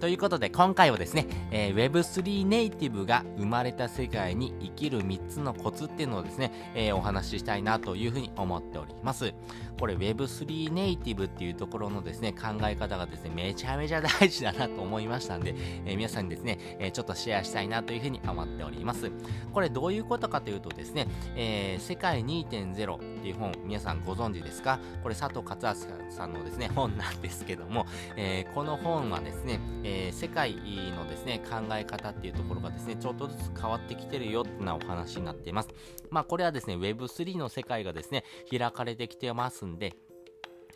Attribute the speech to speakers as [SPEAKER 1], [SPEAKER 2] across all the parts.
[SPEAKER 1] ということで今回はですね、えー、Web3 ネイティブが生まれた世界に生きる3つのコツっていうのをですね、えー、お話ししたいなというふうに思っております。これ Web3 ネイティブっていうところのですね、考え方がですね、めちゃめちゃ大事だなと思いましたんで、えー、皆さんにですね、えちょっとシェアしたいなというふうに思っております。これどういうことかというとですね、え世界2.0っていう本、皆さんご存知ですか？これ佐藤勝明さんのですね、本なんですけども、えこの本はですね、え世界のですね、考え方っていうところがですね、ちょっとずつ変わってきてるよってなお話になっています。まあ、これはですね、Web3 の世界がですね、開かれてきてますんで、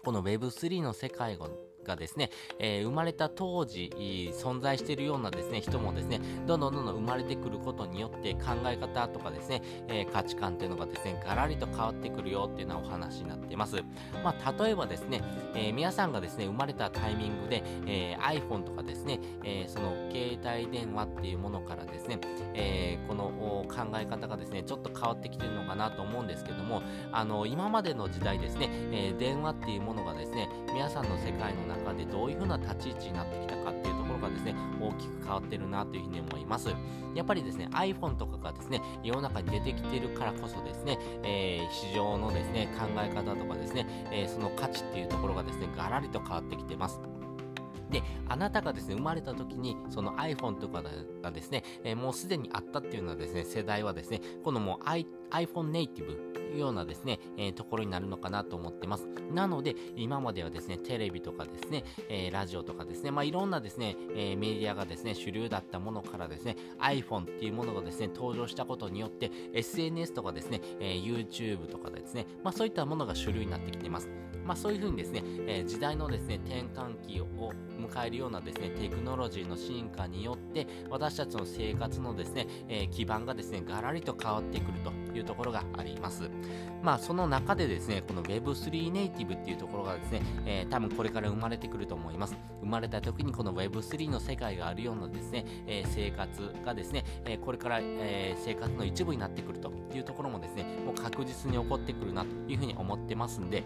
[SPEAKER 1] この Web3 の世界ががですね、えー、生まれた当時存在しているようなですね人もですねどんどんどんどん生まれてくることによって考え方とかですね、えー、価値観っていうのがですねガラリと変わってくるよっていうようなお話になっています。まあ、例えばですね、えー、皆さんがですね生まれたタイミングで、え iPhone とかですね、えその携帯電話っていうものからですね、えこの考え方がですねちょっと変わってきてるのかなと思うんですけどもあの今までの時代ですね、え電話っていうものがですね皆さんの世界の中中でどういう風な立ち位置になってきたかっていうところがですね、大きく変わってるなというふうに思います。やっぱりですね、iPhone とかがですね、世の中に出てきてるからこそですね、えー、市場のですね、考え方とかですね、えー、その価値っていうところがですね、ガラリと変わってきてます。で、あなたがですね、生まれた時に、その iPhone とかがですね、えー、もうすでにあったっていうのはですね、世代はですね、このもう iPhone ネイティブようなですね、えー、ところになるのかなと思ってます。なので、今まではですね、テレビとかですね、えー、ラジオとかですね、まあ、いろんなですね、えー、メディアがですね、主流だったものからですね、iPhone っていうものがですね、登場したことによって、SNS とかですね、え YouTube とかですね、まあ、そういったものが主流になってきています。まあ、そういうふうにですね、え時代のですね、転換期を迎えるようなですね、テクノロジーの進化によって、私たちの生活のですね、え基盤がですね、ガラリと変わってくるというところがあります。まあ、その中でですね、この Web3 ネイティブっていうところがですね、えー、多分これから生まれてくると思います。生まれた時にこの Web3 の世界があるようなですね、えー、生活がですね、え、これから、え生活の一部になってくるというところもですね、もう確実に起こってくるなというふうに思ってますんで、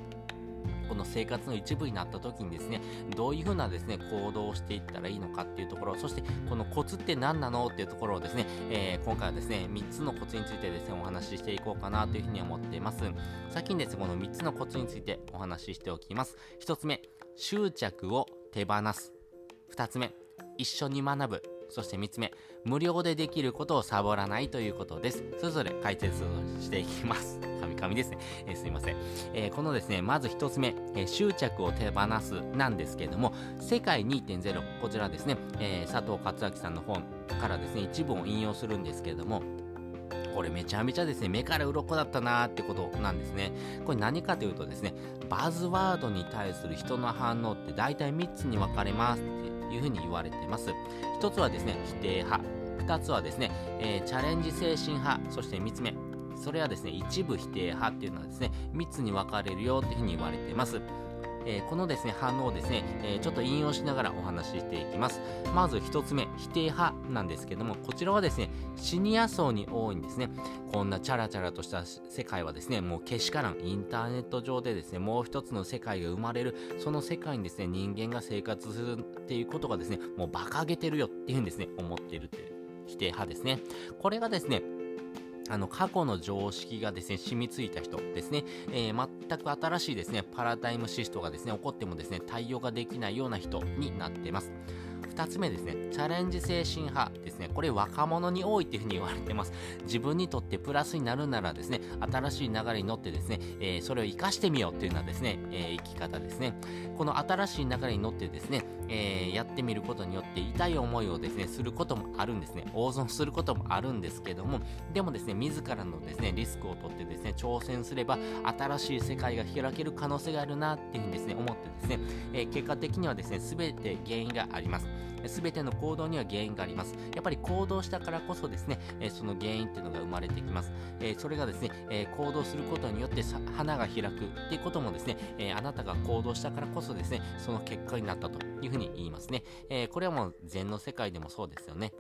[SPEAKER 1] この生活の一部になった時にですね、どういうふうなですね、行動をしていったらいいのかっていうところ、そしてこのコツって何なのっていうところをですね、えー、今回はですね、3つのコツについてですね、お話ししていこうかなというふうに思っています。先にですね、この3つのコツについてお話ししておきます。1つ目、執着を手放す。2つ目、一緒に学ぶ。そして3つ目、無料でできることをサボらないということです。それぞれ解説をしていきます。神々ですね。えー、すいません。えー、このですね、まず1つ目、えー、執着を手放すなんですけれども、世界2.0、こちらですね、え佐藤勝明さんの本からですね、一部を引用するんですけれども、これめちゃめちゃですね、目から鱗だったなーってことなんですね。これ何かというとですね、バズワードに対する人の反応って大体3つに分かれますっていうふうに言われています。一つはですね、否定派。二つはですね、えー、チャレンジ精神派。そして三つ目。それはですね、一部否定派っていうのはですね、3つに分かれるよっていうふうに言われています。えー、このですね、反応をですね、えー、ちょっと引用しながらお話ししていきます。まず一つ目、否定派なんですけども、こちらはですね、シニア層に多いんですね。こんなチャラチャラとした世界はですね、もうけしからん、インターネット上でですね、もう一つの世界が生まれる、その世界にですね、人間が生活するっていうことがですね、もう馬鹿げてるよっていうふうにですね、思ってるっていう否定派ですね。これがですね、あの、過去の常識がですね、染みついた人ですね、えー、全く新しいですね、パラダイムシフトがですね、起こってもですね、対応ができないような人になってます。2つ目ですね、チャレンジ精神派ですね。これ若者に多いっていうふうに言われてます。自分にとってプラスになるならですね、新しい流れに乗ってですね、えー、それを活かしてみようっていうのはですね、えー、生き方ですね。この新しい流れに乗ってですね、えー、やってみることによって痛い思いをですね、することもあるんですね。大損することもあるんですけども、でもですね、自らのですね、リスクを取ってですね、挑戦すれば、新しい世界が開ける可能性があるなっていうふうにですね、思ってですね、え結果的にはですね、すべて原因があります。全ての行動には原因があります。やっぱり行動したからこそですね、えその原因っていうのが生まれてきます。えそれがですね、え行動することによって花が開くっていうこともですね、えあなたが行動したからこそですね、その結果になったというふうに言いますね。えこれはもう禅の世界でもそうですよね。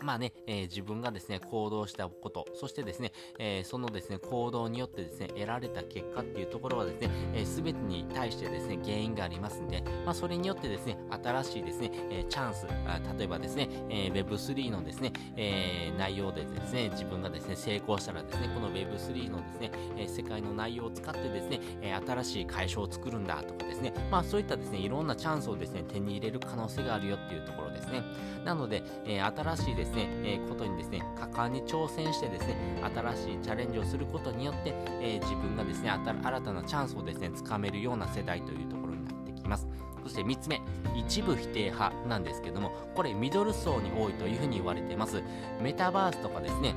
[SPEAKER 1] まあね、えー、自分がですね、行動したこと、そしてですね、えー、そのですね、行動によってですね、得られた結果っていうところはですね、す、え、べ、てに対してですね、原因がありますんで、まあ、それによってですね、新しいですね、えー、チャンスあ、例えばですね、え Web3 のですね、え内容でですね、自分がですね、成功したらですね、この Web3 のですね、え世界の内容を使ってですね、え新しい会社を作るんだとかですね、まあそういったですね、いろんなチャンスをですね、手に入れる可能性があるよっていうところですね。なので、え新しいですですね、えことにですね、果敢に挑戦してですね、新しいチャレンジをすることによって、え自分がですね、新たなチャンスをですね、つかめるような世代というところになってきます。そして3つ目、一部否定派なんですけども、これミドル層に多いというふうに言われています。メタバースとかですね、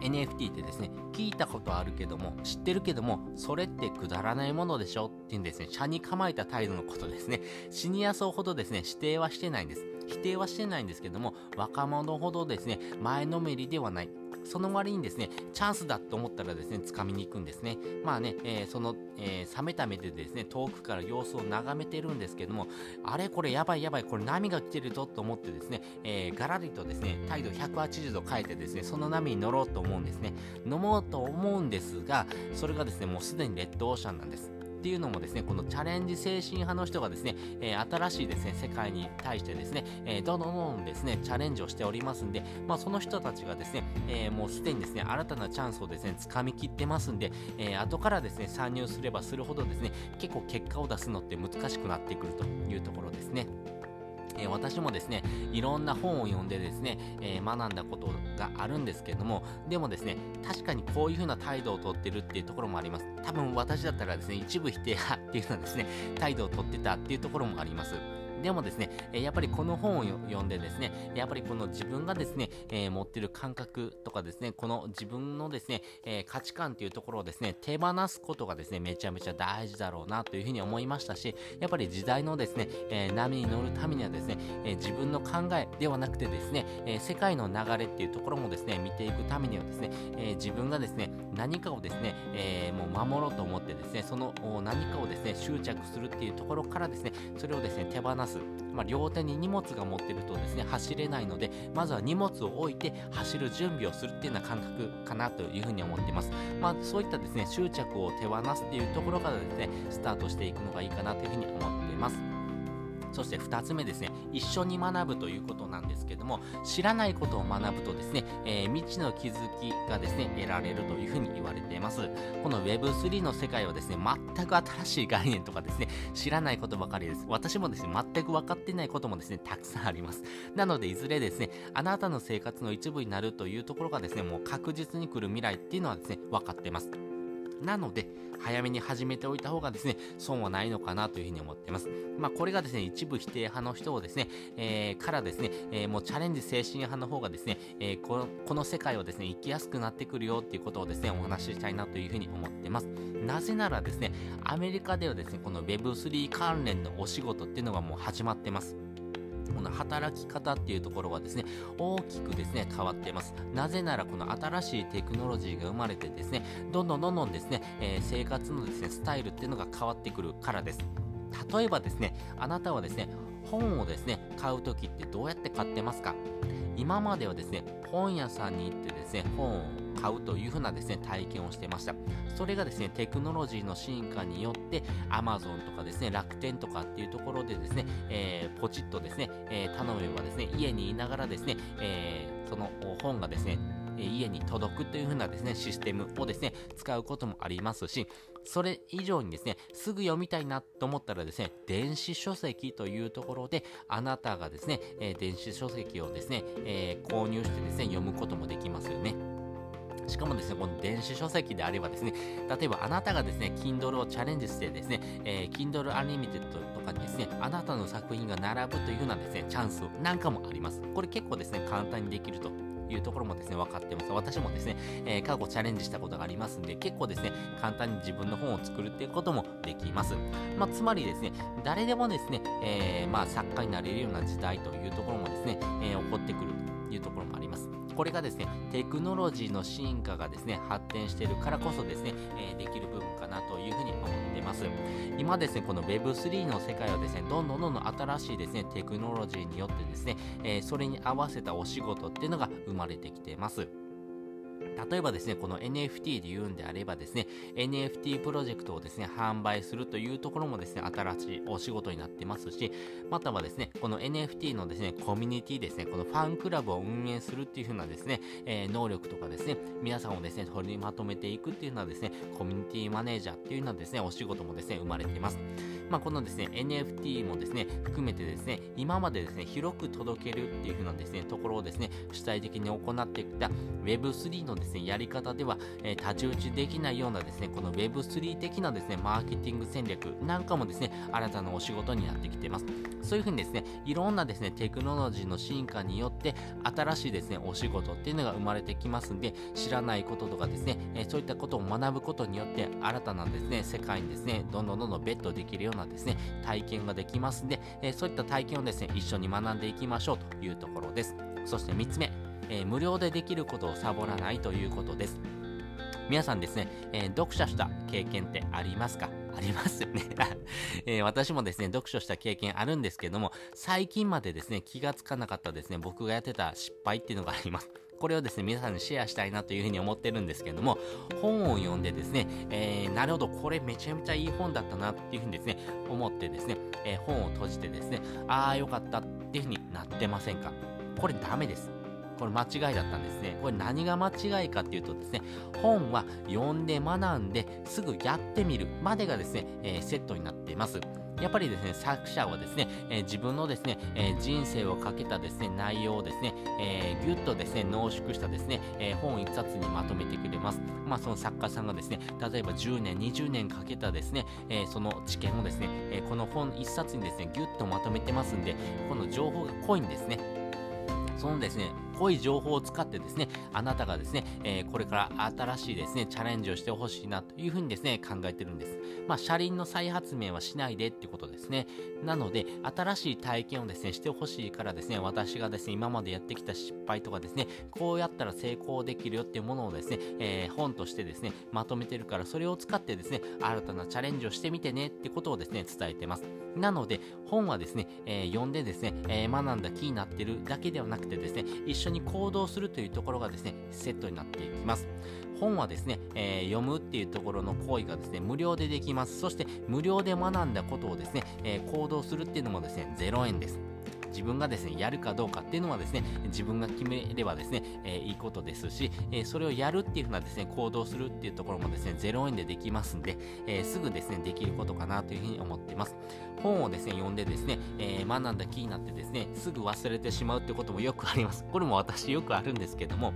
[SPEAKER 1] NFT ってですね、聞いたことあるけども、知ってるけども、それってくだらないものでしょっていうんですね、車に構えた態度のことですね。シニア層ほどですね、指定はしてないんです。否定はしてないんですけども、若者ほどですね、前のめりではない。その割にですね、チャンスだと思ったらですね、掴みに行くんですね。まあね、えー、その、えー、冷めた目でですね、遠くから様子を眺めてるんですけども、あれこれやばいやばい、これ波が来てるぞと思ってですね、えー、ガラリとですね、態度180度変えてですね、その波に乗ろうと思うんですね。飲もうと思うんですが、それがですね、もうすでにレッドオーシャンなんです。っていうのもですね、このチャレンジ精神派の人がですね、えー、新しいですね、世界に対してですね、えー、どんどんどんですね、チャレンジをしておりますんで、まあその人たちがですね、えー、もうすでにですね、新たなチャンスをですね、掴みきってますんで、えー、後からですね、参入すればするほどですね、結構結果を出すのって難しくなってくるというところですね。えー、私もですね、いろんな本を読んでですね、えー、学んだことがあるんですけれども、でもですね、確かにこういう風な態度をとってるっていうところもあります。多分私だったらですね、一部否定派っていうのはですね、態度をとってたっていうところもあります。でもですね、やっぱりこの本を読んでですね、やっぱりこの自分がですね、えー、持ってる感覚とかですね、この自分のですね、えー、価値観っていうところをですね、手放すことがですね、めちゃめちゃ大事だろうなというふうに思いましたし、やっぱり時代のですね、えー、波に乗るためにはですね、え自分の考えではなくてですね、え世界の流れっていうところもですね、見ていくためにはですね、え自分がですね、何かをですね、えもう守ろうと思ってですね、その何かをですね、執着するっていうところからですね、それをですね、手放す。まあ、両手に荷物が持ってるとですね、走れないので、まずは荷物を置いて走る準備をするっていうような感覚かなというふうに思っています。まあ、そういったですね、執着を手放すっていうところからですね、スタートしていくのがいいかなというふうに思っています。そして2つ目ですね、一緒に学ぶということなんですけども、知らないことを学ぶとですね、えー、未知の気づきがですね、得られるというふうに言われています。この Web3 の世界はですね、全く新しい概念とかですね、知らないことばかりです。私もですね、全く分かってないこともですね、たくさんあります。なので、いずれですね、あなたの生活の一部になるというところがですね、もう確実に来る未来っていうのはですね、分かってます。なので、早めに始めておいた方がですね、損はないのかなというふうに思っています。まあ、これがですね、一部否定派の人をですね、えー、からですね、えー、もうチャレンジ精神派の方がですね、えー、このこの世界をですね、生きやすくなってくるよっていうことをですね、お話ししたいなというふうに思っています。なぜならですね、アメリカではですね、この Web3 関連のお仕事っていうのがもう始まってます。この働き方っていうところはですね、大きくですね、変わっています。なぜならこの新しいテクノロジーが生まれてですね、どんどんどんどんですね、えー、生活のですね、スタイルっていうのが変わってくるからです。例えばですね、あなたはですね、本をですね、買うときってどうやって買ってますか？今まではですね、本屋さんに行ってですね、本を買うというふうなですね、体験をしてました。それがですね、テクノロジーの進化によって、Amazon とかですね、楽天とかっていうところでですね、えー、ポチッとですね、えー、頼めばですね、家にいながらですね、えー、その本がですね、家に届くという風なですね、システムをですね、使うこともありますし、それ以上にですね、すぐ読みたいなと思ったらですね、電子書籍というところで、あなたがですね、え、電子書籍をですね、えー、購入してですね、読むこともできますよね。しかもですね、この電子書籍であればですね、例えばあなたがですね、Kindle をチャレンジしてですね、えー、Kindle Unlimited とかにですね、あなたの作品が並ぶというようなですね、チャンスなんかもあります。これ結構ですね、簡単にできるというところもですね、分かってます。私もですね、えー、過去チャレンジしたことがありますんで、結構ですね、簡単に自分の本を作るっていうこともできます。まあ、つまりですね、誰でもですね、えー、まあ、作家になれるような時代というところもですね、えー、起こってくるというところもあります。これがですね、テクノロジーの進化がですね、発展しているからこそですね、えー、できる部分かなというふうに思っています。今ですね、この Web3 の世界はですね、どんどんどんどん新しいですね、テクノロジーによってですね、えー、それに合わせたお仕事っていうのが生まれてきています。例えばですね、この NFT で言うんであればですね、NFT プロジェクトをですね、販売するというところもですね、新しいお仕事になってますし、またはですね、この NFT のですね、コミュニティですね、このファンクラブを運営するっていう風なですね、えー、能力とかですね、皆さんをですね、取りまとめていくっていうのはですね、コミュニティマネージャーっていうのはですね、お仕事もですね、生まれています。まあ、このですね、NFT もですね、含めてですね、今までですね、広く届けるっていう風なですね、ところをですね、主体的に行ってきた Web3 のですね、やり方では、えー、太刀打ちできないようなですね、この Web3 的なですね、マーケティング戦略なんかもですね、新たなお仕事になってきてます。そういうふうにですね、いろんなですね、テクノロジーの進化によって、新しいですね、お仕事っていうのが生まれてきますんで、知らないこととかですね、えー、そういったことを学ぶことによって、新たなですね、世界にですね、どんどんどんどんベットできるようなですね、体験ができますんで、えー、そういった体験をですね、一緒に学んでいきましょうというところです。そして3つ目、えー、無料でできることをサボらないということです。皆さんですね、えー、読書した経験ってありますか？ありますよね えー、私もですね、読書した経験あるんですけども、最近までですね、気がつかなかったですね、僕がやってた失敗っていうのがあります。これをですね、皆さんにシェアしたいなというふうに思ってるんですけども、本を読んでですね、えー、なるほど、これめちゃめちゃいい本だったなっていうふうにですね、思ってですね、えー、本を閉じてですね、ああ、よかったっていうふうになってませんか？これダメです。これ間違いだったんですね。これ何が間違いかっていうとですね、本は読んで学んですぐやってみるまでがですね、えー、セットになっています。やっぱりですね、作者はですね、えー、自分のですね、えー、人生をかけたですね、内容をですね、えー、ぎゅっとですね、濃縮したですね、え本一冊にまとめてくれます。まあ、その作家さんがですね、例えば10年、20年かけたですね、えその知見をですね、えこの本一冊にですね、ぎゅっとまとめてますんで、この情報が濃いんですね。そのですね、濃い情報を使ってですね、あなたがですね、えー、これから新しいですね、チャレンジをしてほしいなというふうにですね、考えてるんです。まあ、車輪の再発明はしないでってことですね。なので、新しい体験をですね、してほしいからですね、私がですね、今までやってきた失敗とかですね、こうやったら成功できるよっていうものをですね、えー、本としてですね、まとめてるから、それを使ってですね、新たなチャレンジをしてみてねってことをですね、伝えてます。なので、本はですね、えー、読んでですね、えー、学んだ気になってるだけではなくてですね、一緒に行動するというところがですね、セットになっていきます。本はですね、えー、読むっていうところの行為がですね、無料でできます。そして、無料で学んだことをですね、えー、行動するっていうのもですね、0円です。自分がですね、やるかどうかっていうのはですね、自分が決めればですね、えー、いいことですし、えー、それをやるっていうふうなですね、行動するっていうところもですね、0円でできますんで、えー、すぐですね、できることかなというふうに思ってます。本をですね、読んでですね、え学んだ気になってですね、すぐ忘れてしまうってこともよくあります。これも私よくあるんですけども、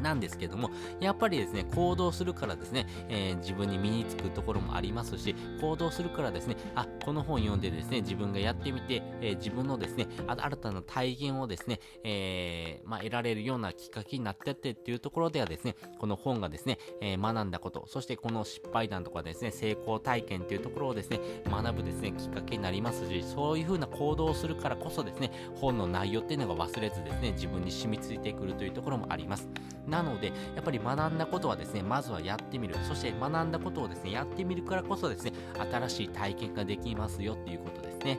[SPEAKER 1] なんですけども、やっぱりですね、行動するからですね、えー、自分に身につくところもありますし、行動するからですね、あ、この本読んでですね、自分がやってみて、えー、自分のですね、新たな体験をですね、えー、まあ、得られるようなきっかけになってってっていうところではですね、この本がですね、え学んだこと、そしてこの失敗談とかですね、成功体験っていうところをですね、学ぶですね、きっかけになりますし、そういう風な行動をするからこそですね、本の内容っていうのが忘れずですね、自分に染みついてくるというところもあります。なので、やっぱり学んだことはですね、まずはやってみる。そして学んだことをですね、やってみるからこそですね、新しい体験ができますよっていうことですね。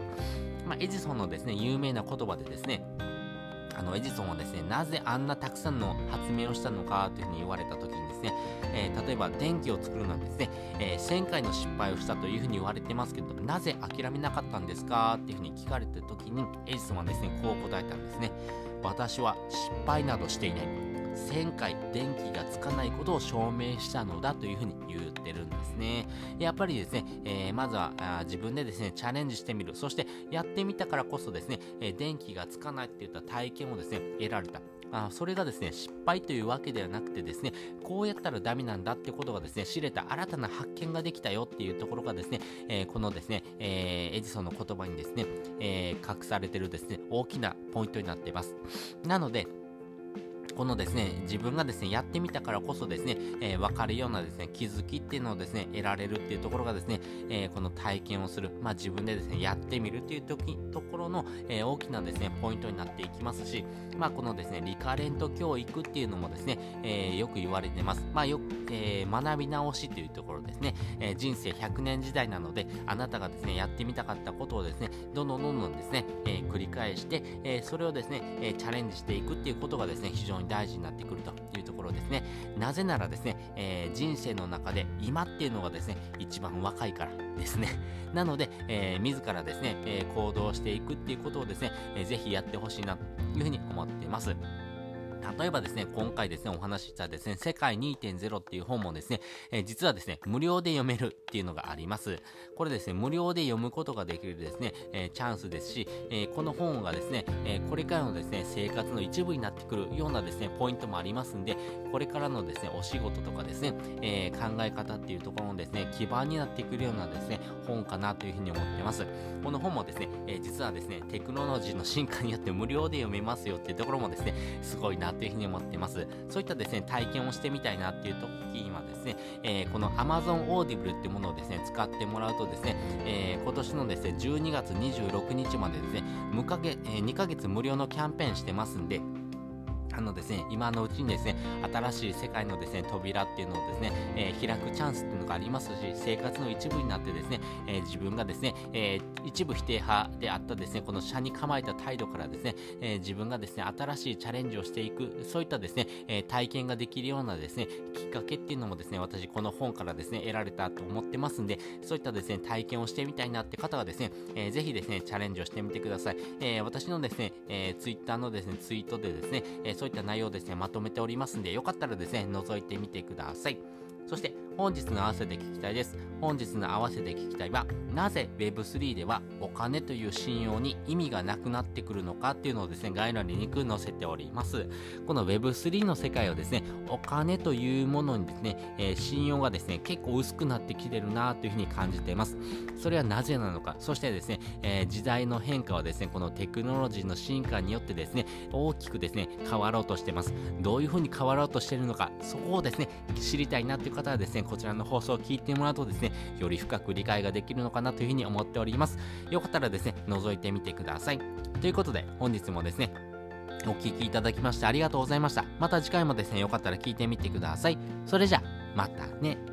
[SPEAKER 1] まあ、エジソンのですね、有名な言葉でですね、あのエジソンはですね、なぜあんなたくさんの発明をしたのかというふうに言われたときにですね、えー、例えば電気を作るのにですね、えー、1000回の失敗をしたというふうに言われてますけど、なぜ諦めなかったんですかっていうふうに聞かれたときに、エジソンはですね、こう答えたんですね。私は失敗などしていない。1000回電気がつかないことを証明したのだというふうに言ってるんですね。やっぱりですね、えー、まずはあ自分でですね、チャレンジしてみる。そしてやってみたからこそですね、えー、電気がつかないっていった体験をですね、得られた。あそれがですね、失敗というわけではなくてですね、こうやったらダメなんだってことがですね、知れた新たな発見ができたよっていうところがですね、えー、このですね、えー、エジソンの言葉にですね、えー、隠されてるですね、大きなポイントになっています。なので、このですね、自分がですね、やってみたからこそですね、えー、分かるようなですね、気づきっていうのをですね、得られるっていうところがですね、えー、この体験をする、まあ自分でですね、やってみるっていう時ところの、えー、大きなですね、ポイントになっていきますし、まあこのですね、リカレント教育っていうのもですね、えー、よく言われてます。まあよ、えー、学び直しというところですね、えー、人生100年時代なので、あなたがですね、やってみたかったことをですね、どんどんどんどんですね、えー、繰り返して、えー、それをですね、えー、チャレンジしていくっていうことがですね、非常に大事になってくるというところですね。なぜならですね、えー、人生の中で今っていうのがですね、一番若いからですね。なので、えー、自らですね、え、行動していくっていうことをですね、えー、ぜひやってほしいなというふうに思っています。例えばですね、今回ですね、お話ししたですね、世界2.0っていう本もですね、えー、実はですね、無料で読めるっていうのがあります。これですね、無料で読むことができるですね、えー、チャンスですし、えー、この本がですね、えこれからのですね、生活の一部になってくるようなですね、ポイントもありますんで、これからのですね、お仕事とかですね、え考え方っていうところのですね、基盤になってくるようなですね、本かなというふうに思ってます。この本もですね、え実はですね、テクノロジーの進化によって無料で読めますよっていうところもですね、すごいなというふうに思ってます。そういったですね、体験をしてみたいなっていう時にはですね、えー、この Amazon Audible っていうものをですね、使ってもらうとですね、えー、今年のですね、12月26日までですね、無かげ、えー、2ヶ月無料のキャンペーンしてますんで、あのですね、今のうちにですね、新しい世界のですね、扉っていうのをですね、えー、開くチャンスっていうのがありますし、生活の一部になってですね、えー、自分がですね、えー、一部否定派であったですね、この社に構えた態度からですね、え自分がですね、新しいチャレンジをしていく、そういったですね、え体験ができるようなですね、きっかけっていうのもですね、私この本からですね、得られたと思ってますんで、そういったですね、体験をしてみたいなって方はですね、えー、ぜひですね、チャレンジをしてみてください。え私のですね、えー、ツイッターのですね、ツイートでですね、えそういった内容をですね、まとめておりますんで、よかったらですね、覗いてみてください。そして本日の合わせて聞きたいです。本日の合わせて聞きたいは、なぜ Web3 ではお金という信用に意味がなくなってくるのかっていうのをですね、概要欄にリンク載せております。この Web3 の世界をですね、お金というものにですね、えー、信用がですね、結構薄くなってきてるなというふうに感じています。それはなぜなのか、そしてですね、えー、時代の変化はですね、このテクノロジーの進化によってですね、大きくですね、変わろうとしてます。どういうふうに変わろうとしているのか、そこをですね、知りたいなという方はですね、こちらの放送を聞いてもらうとですね、より深く理解ができるのかなというふうに思っております。よかったらですね、覗いてみてください。ということで、本日もですね、お聴きいただきましてありがとうございました。また次回もですね、よかったら聞いてみてください。それじゃ、またね。